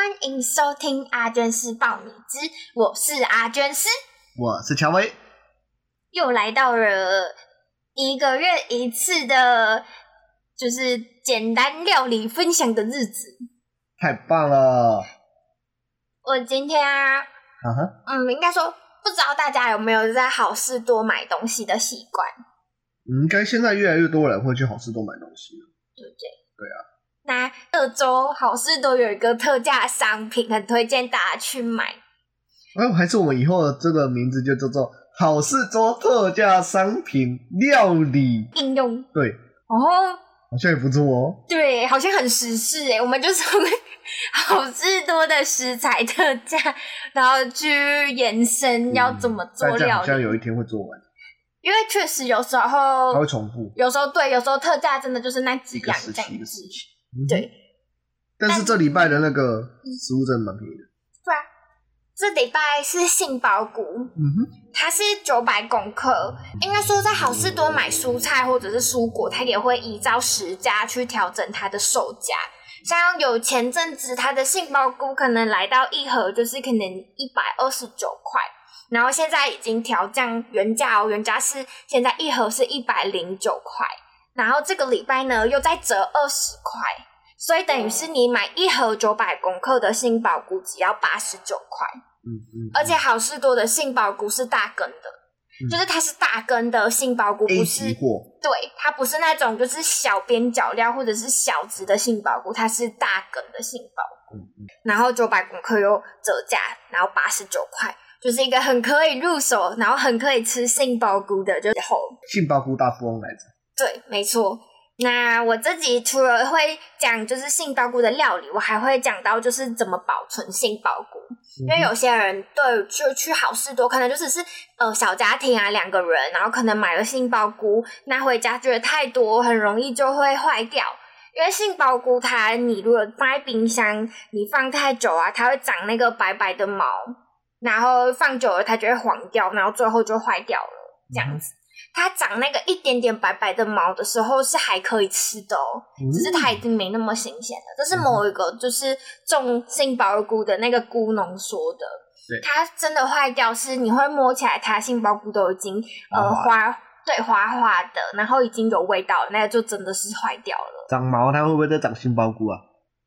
欢迎收听阿娟师报你知，我是阿娟师，我是乔薇，又来到了一个月一次的，就是简单料理分享的日子，太棒了！我今天啊，uh. 嗯，应该说不知道大家有没有在好事多买东西的习惯？应该现在越来越多人会去好事多买东西了，对不对？对啊。那这周好事都有一个特价商品，很推荐大家去买。哎、啊，还是我们以后的这个名字就叫做“好事多特价商品料理应用”。对，哦，好像也不错哦。对，好像很时事哎。我们就是 好事多的食材特价，然后去延伸要怎么做料理。好像有一天会做完。因为确实有时候它会重复，有时候对，有时候特价真的就是那几样这样子。对，但是这礼拜的那个食物真的蛮便宜的。对啊，这礼拜是杏鲍菇，嗯哼，它是九百公克。应该说在好事多买蔬菜或者是蔬果，它也会依照时价去调整它的售价。像有前阵子它的杏鲍菇可能来到一盒就是可能一百二十九块，然后现在已经调降原价哦，原价是现在一盒是一百零九块。然后这个礼拜呢，又再折二十块，所以等于是你买一盒九百公克的杏鲍菇只要八十九块。嗯嗯。而且好事多的杏鲍菇是大根的，嗯、就是它是大根的杏鲍菇，不是对，它不是那种就是小边角料或者是小只的杏鲍菇，它是大根的杏鲍菇。嗯嗯。然后九百公克又折价，然后八十九块，就是一个很可以入手，然后很可以吃杏鲍菇的，就是后杏鲍菇大富翁来着。对，没错。那我自己除了会讲就是杏鲍菇的料理，我还会讲到就是怎么保存杏鲍菇。因为有些人对就去好事多，可能就只是呃小家庭啊两个人，然后可能买了杏鲍菇，拿回家觉得太多，很容易就会坏掉。因为杏鲍菇它你如果放在冰箱，你放太久啊，它会长那个白白的毛，然后放久了它就会黄掉，然后最后就坏掉了，这样子。嗯它长那个一点点白白的毛的时候是还可以吃的哦，嗯、只是它已经没那么新鲜了。这是某一个就是种杏鲍菇的那个菇农说的。对，它真的坏掉是你会摸起来，它杏鲍菇都已经呃花对滑滑的，然后已经有味道了，那个就真的是坏掉了。长毛它会不会再长杏鲍菇啊？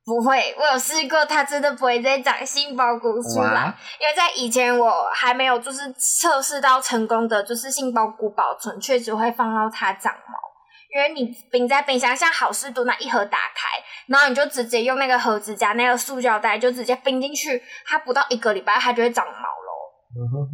不会，我有试过，它真的不会再长杏鲍菇出来。因为在以前我还没有就是测试到成功的，就是杏鲍菇保存确实会放到它长毛。因为你冰在冰箱，像好事多那一盒打开，然后你就直接用那个盒子加那个塑胶袋，就直接冰进去，它不到一个礼拜它就会长毛喽。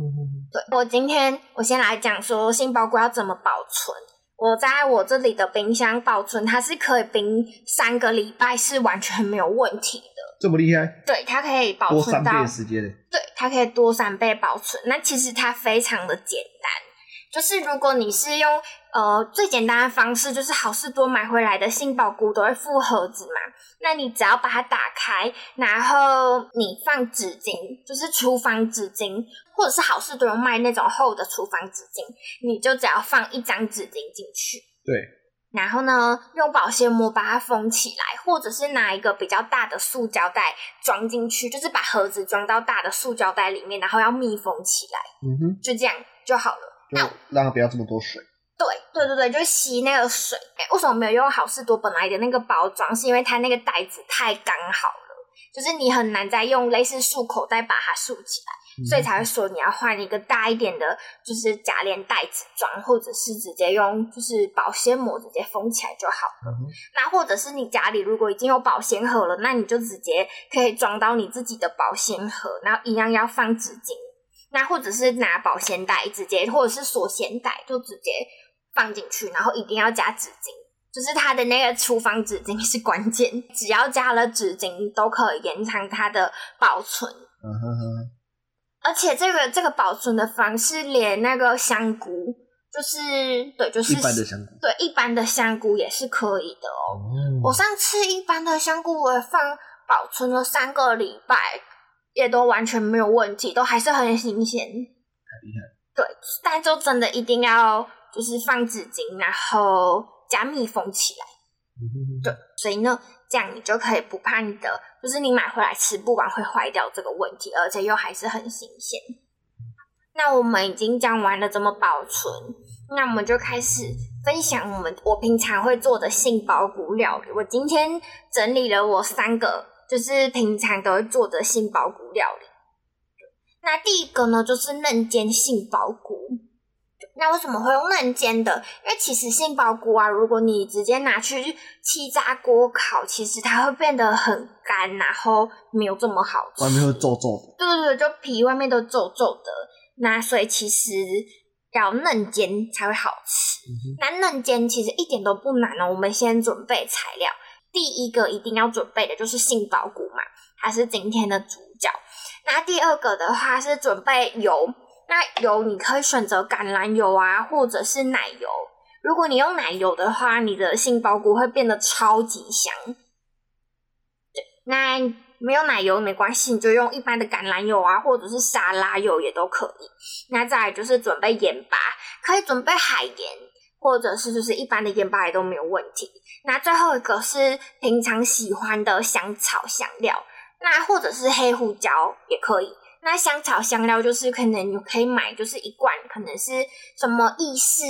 对，我今天我先来讲说杏鲍菇要怎么保存。我在我这里的冰箱保存，它是可以冰三个礼拜，是完全没有问题的。这么厉害？对，它可以保存到多三倍时间。对，它可以多三倍保存。那其实它非常的简单，就是如果你是用呃最简单的方式，就是好事多买回来的杏鲍菇都会附盒子嘛，那你只要把它打开，然后你放纸巾，就是厨房纸巾。或者是好事多有卖那种厚的厨房纸巾，你就只要放一张纸巾进去，对，然后呢，用保鲜膜把它封起来，或者是拿一个比较大的塑胶袋装进去，就是把盒子装到大的塑胶袋里面，然后要密封起来，嗯哼，就这样就好了。那让它不要这么多水。对对对对，就吸那个水。诶，为什么没有用好事多本来的那个包装？是因为它那个袋子太刚好了，就是你很难再用类似束口袋把它束起来。所以才会说你要换一个大一点的，就是假链袋子装，或者是直接用就是保鲜膜直接封起来就好了。嗯、那或者是你家里如果已经有保鲜盒了，那你就直接可以装到你自己的保鲜盒，然后一样要放纸巾。那或者是拿保鲜袋直接，或者是锁鲜袋就直接放进去，然后一定要加纸巾，就是它的那个厨房纸巾是关键，只要加了纸巾都可以延长它的保存。嗯哼哼。而且这个这个保存的方式，连那个香菇，就是对，就是一般的香菇，对，一般的香菇也是可以的哦。嗯、我上次一般的香菇，我放保存了三个礼拜，也都完全没有问题，都还是很新鲜。太厉害。对，但就真的一定要就是放纸巾，然后加密封起来。嗯、哼哼对，所以呢，这样你就可以不怕你的，就是你买回来吃不完会坏掉这个问题，而且又还是很新鲜。那我们已经讲完了怎么保存，那我们就开始分享我们我平常会做的杏鲍菇料理。我今天整理了我三个，就是平常都会做的杏鲍菇料理。那第一个呢，就是嫩煎杏鲍菇。那为什么会用嫩煎的？因为其实杏鲍菇啊，如果你直接拿去气炸锅烤，其实它会变得很干，然后没有这么好吃。外面会皱皱的。对对对，就皮外面都皱皱的。那所以其实要嫩煎才会好吃。嗯、那嫩煎其实一点都不难哦。我们先准备材料，第一个一定要准备的就是杏鲍菇嘛，它是今天的主角。那第二个的话是准备油。那油你可以选择橄榄油啊，或者是奶油。如果你用奶油的话，你的杏鲍菇会变得超级香。对，那没有奶油没关系，你就用一般的橄榄油啊，或者是沙拉油也都可以。那再来就是准备盐巴，可以准备海盐，或者是就是一般的盐巴也都没有问题。那最后一个是平常喜欢的香草香料，那或者是黑胡椒也可以。那香草香料就是可能你可以买，就是一罐，可能是什么意式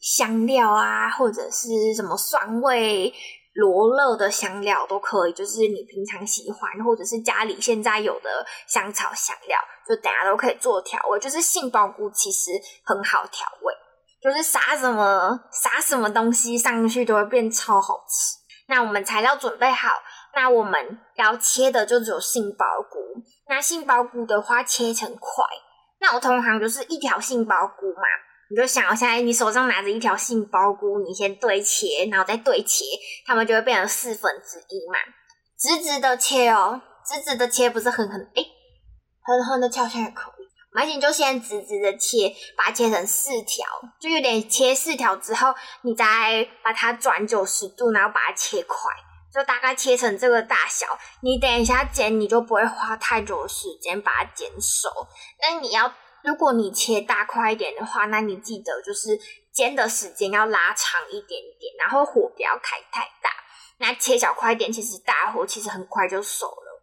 香料啊，或者是什么酸味罗勒的香料都可以，就是你平常喜欢，或者是家里现在有的香草香料，就大家都可以做调味。就是杏鲍菇其实很好调味，就是撒什么撒什么东西上去都会变超好吃。那我们材料准备好，那我们要切的就只有杏鲍菇。那杏鲍菇的话切成块，那我通常就是一条杏鲍菇嘛，你就想，现在你手上拿着一条杏鲍菇，你先对切，然后再对切，它们就会变成四分之一嘛。直直的切哦，直直的切不是狠狠，诶、狠狠的敲下也可以。而且你就先直直的切，把它切成四条，就有点切四条之后，你再把它转九十度，然后把它切块。就大概切成这个大小，你等一下煎，你就不会花太久的时间把它煎熟。那你要，如果你切大块一点的话，那你记得就是煎的时间要拉长一点点，然后火不要开太大。那切小块一点，其实大火其实很快就熟了。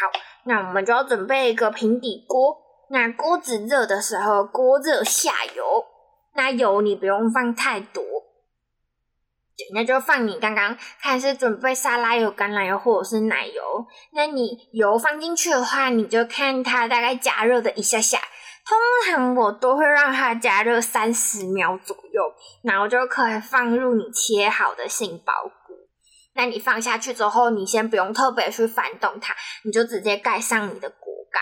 好，那我们就要准备一个平底锅。那锅子热的时候，锅热下油。那油你不用放太多。那就放你刚刚看是准备沙拉油、橄榄油或者是奶油。那你油放进去的话，你就看它大概加热的一下下。通常我都会让它加热三十秒左右，然后就可以放入你切好的杏鲍菇。那你放下去之后，你先不用特别去翻动它，你就直接盖上你的锅盖，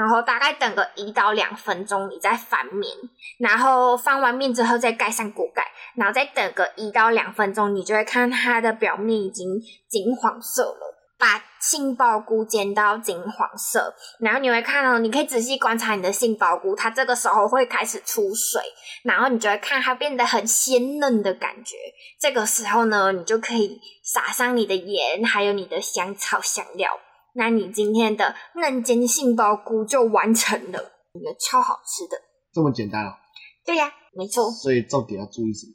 然后大概等个一到两分钟，你再翻面，然后翻完面之后再盖上锅盖。然后再等个一到两分钟，你就会看它的表面已经金黄色了。把杏鲍菇煎到金黄色，然后你会看到，你可以仔细观察你的杏鲍菇，它这个时候会开始出水，然后你就会看它变得很鲜嫩的感觉。这个时候呢，你就可以撒上你的盐，还有你的香草香料。那你今天的嫩煎杏鲍菇就完成了，你的超好吃的。这么简单哦？对呀，没错。所以重点要注意什么？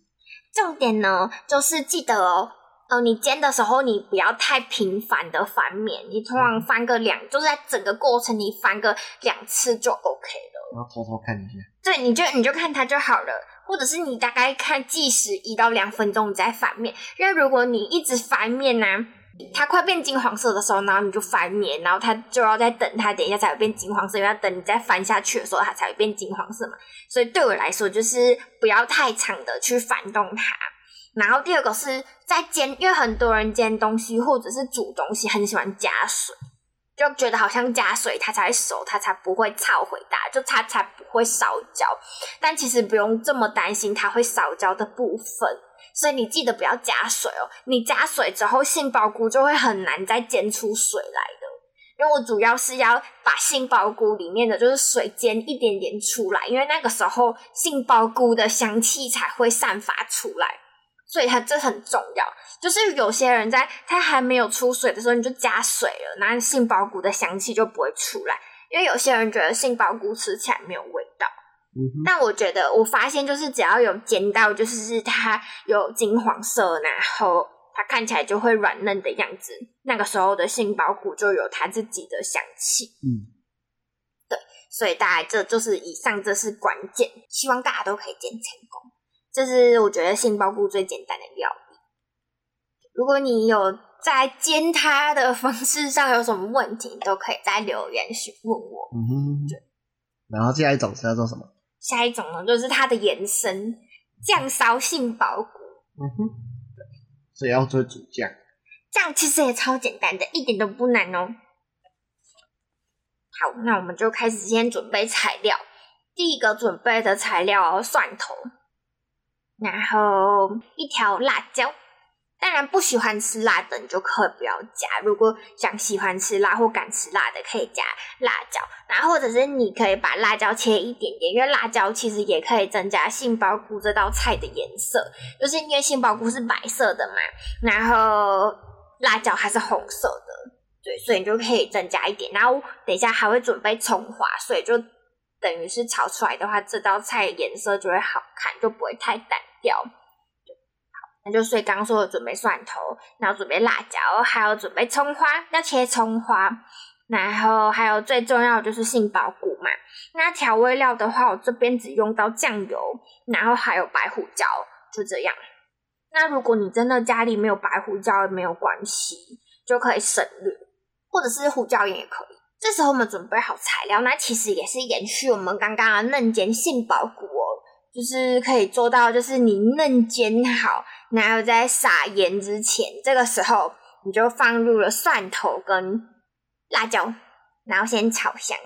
重点呢，就是记得哦，呃，你煎的时候，你不要太频繁的翻面，你通常翻个两，就是在整个过程你翻个两次就 OK 了。然后偷偷看一下。对，你就你就看它就好了，或者是你大概看计时一到两分钟你再翻面，因为如果你一直翻面呢、啊。它快变金黄色的时候，然后你就翻面，然后它就要再等它，等一下才会变金黄色，因为要等你再翻下去的时候，它才会变金黄色嘛。所以对我来说，就是不要太长的去翻动它。然后第二个是在煎，因为很多人煎东西或者是煮东西很喜欢加水，就觉得好像加水它才会熟，它才不会炒回大，就它才不会烧焦。但其实不用这么担心它会烧焦的部分，所以你记得不要加水哦。你加水之后，杏鲍菇就会很难再煎出水来的。因为我主要是要把杏鲍菇里面的就是水煎一点点出来，因为那个时候杏鲍菇的香气才会散发出来，所以它这很重要。就是有些人在它还没有出水的时候，你就加水了，那杏鲍菇的香气就不会出来。因为有些人觉得杏鲍菇吃起来没有味道，但我觉得我发现就是只要有煎到，就是它有金黄色，然后它看起来就会软嫩的样子，那个时候的杏鲍菇就有它自己的香气。嗯，对，所以大概这就是以上，这是关键，希望大家都可以煎成功。这是我觉得杏鲍菇最简单的料理。如果你有在煎它的方式上有什么问题，都可以在留言询问我。嗯哼，对。然后下一种是要做什么？下一种呢，就是它的延伸酱烧杏鲍菇。嗯哼，对。所以要做主酱。酱其实也超简单的，一点都不难哦。好，那我们就开始先准备材料。第一个准备的材料，蒜头，然后一条辣椒。当然不喜欢吃辣的，你就可以不要加。如果想喜欢吃辣或敢吃辣的，可以加辣椒。然后或者是你可以把辣椒切一点点，因为辣椒其实也可以增加杏鲍菇这道菜的颜色。就是因为杏鲍菇是白色的嘛，然后辣椒还是红色的，对，所以你就可以增加一点。然后等一下还会准备葱花，所以就等于是炒出来的话，这道菜颜色就会好看，就不会太单调。那就所以刚刚说的准备蒜头，然后准备辣椒，还有准备葱花，要切葱花，然后还有最重要的就是杏鲍菇嘛。那调味料的话，我这边只用到酱油，然后还有白胡椒，就这样。那如果你真的家里没有白胡椒也没有关系，就可以省略，或者是胡椒盐也可以。这时候我们准备好材料，那其实也是延续我们刚刚的嫩煎杏鲍菇哦，就是可以做到，就是你嫩煎好。然后在撒盐之前，这个时候你就放入了蒜头跟辣椒，然后先炒香，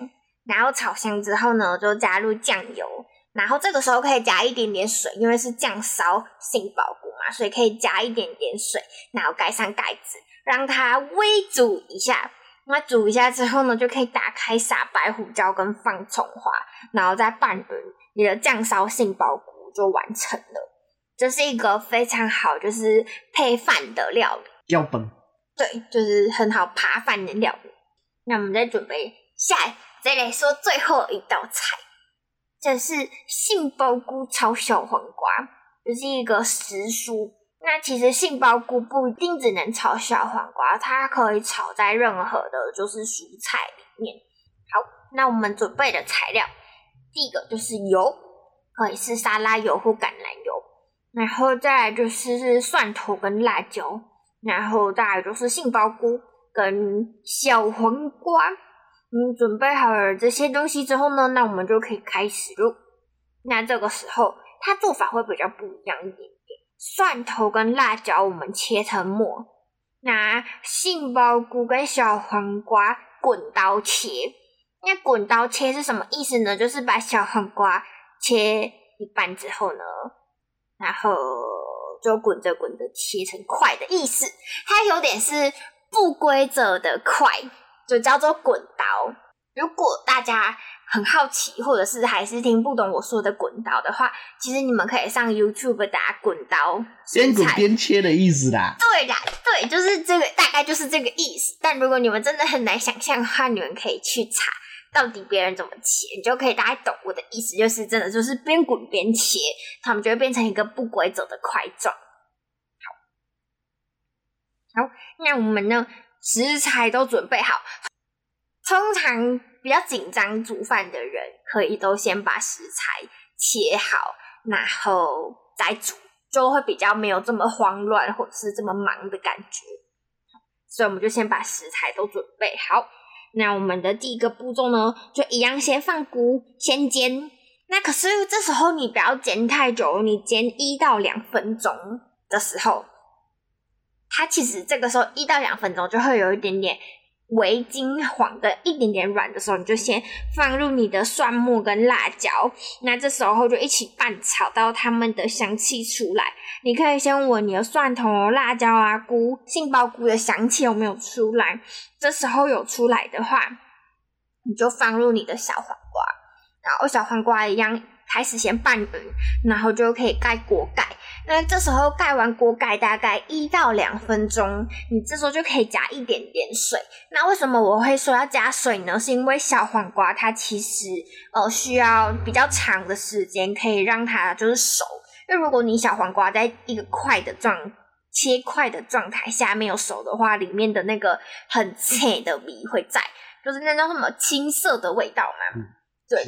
然后炒香之后呢，就加入酱油，然后这个时候可以加一点点水，因为是酱烧杏鲍菇嘛，所以可以加一点点水，然后盖上盖子，让它微煮一下。那煮一下之后呢，就可以打开撒白胡椒跟放葱花，然后再拌匀，你的酱烧杏鲍菇就完成了。这是一个非常好，就是配饭的料理。标本。对，就是很好扒饭的料理。那我们再准备下来，再来说最后一道菜，这是杏鲍菇炒小黄瓜，这、就是一个时蔬。那其实杏鲍菇不一定只能炒小黄瓜，它可以炒在任何的，就是蔬菜里面。好，那我们准备的材料，第一个就是油，可以是沙拉油或橄榄油。然后再来就是蒜头跟辣椒，然后再来就是杏鲍菇跟小黄瓜。嗯，准备好了这些东西之后呢，那我们就可以开始喽。那这个时候，它做法会比较不一样一点点。蒜头跟辣椒我们切成末，那杏鲍菇跟小黄瓜滚刀切。那滚刀切是什么意思呢？就是把小黄瓜切一半之后呢，然后就滚着滚着切成块的意思，它有点是不规则的块，就叫做滚刀。如果大家很好奇，或者是还是听不懂我说的滚刀的话，其实你们可以上 YouTube 打“滚刀”，边滚边切的意思啦。对啦，对，就是这个，大概就是这个意思。但如果你们真的很难想象的话，你们可以去查。到底别人怎么切，你就可以大概懂我的意思，就是真的就是边滚边切，它们就会变成一个不规则的块状。好，好，那我们呢，食材都准备好。通常比较紧张煮饭的人，可以都先把食材切好，然后再煮，就会比较没有这么慌乱或者是这么忙的感觉。所以我们就先把食材都准备好。那我们的第一个步骤呢，就一样先放菇，先煎。那可是这时候你不要煎太久，你煎一到两分钟的时候，它其实这个时候一到两分钟就会有一点点微金黄的一点点软的时候，你就先放入你的蒜末跟辣椒，那这时候就一起拌炒到它们的香气出来。你可以先闻你的蒜头、辣椒啊、菇、杏鲍菇的香气有没有出来？这时候有出来的话，你就放入你的小黄瓜，然后小黄瓜一样开始先拌匀，然后就可以盖锅盖。那这时候盖完锅盖大概一到两分钟，你这时候就可以加一点点水。那为什么我会说要加水呢？是因为小黄瓜它其实呃需要比较长的时间可以让它就是熟。因为如果你小黄瓜在一个快的状切块的状态下没有熟的话，里面的那个很脆的米会在，就是那叫什么青色的味道嘛。对，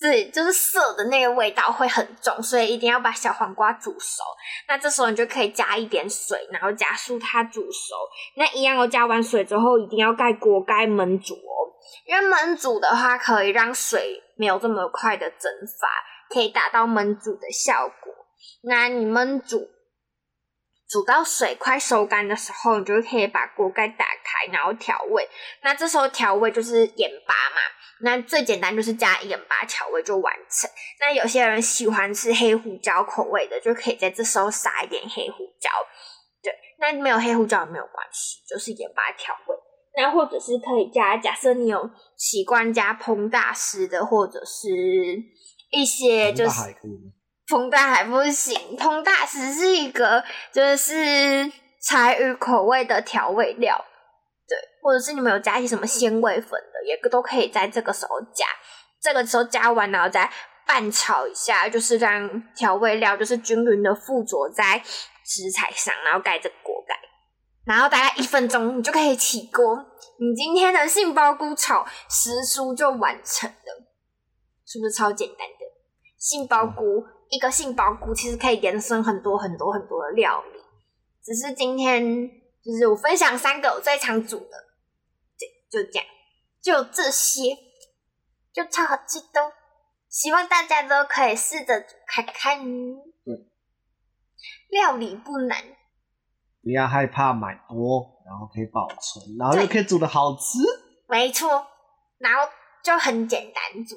对，就是涩的那个味道会很重，所以一定要把小黄瓜煮熟。那这时候你就可以加一点水，然后加速它煮熟。那一样，我加完水之后，一定要盖锅盖焖煮哦，因为焖煮的话可以让水没有这么快的蒸发，可以达到焖煮的效果。那你焖煮。煮到水快收干的时候，你就可以把锅盖打开，然后调味。那这时候调味就是盐巴嘛，那最简单就是加盐巴调味就完成。那有些人喜欢吃黑胡椒口味的，就可以在这时候撒一点黑胡椒。对，那没有黑胡椒也没有关系，就是盐巴调味。那或者是可以加，假设你有习惯加烹大师的，或者是一些就是。烹大还不行，风大只是一个就是柴鱼口味的调味料，对，或者是你们有加一些什么鲜味粉的，也都可以在这个时候加。这个时候加完，然后再拌炒一下，就是让调味料就是均匀的附着在食材上，然后盖着锅盖，然后大概一分钟，你就可以起锅。你今天的杏鲍菇炒时蔬就完成了，是不是超简单的杏鲍菇？一个杏鲍菇其实可以延伸很多很多很多的料理，只是今天就是我分享三个我最常煮的，就，就这样，就这些，就超好吃的，希望大家都可以试着煮看看。对，料理不难，不要害怕买多，然后可以保存，然后又可以煮的好吃。没错，然后就很简单煮。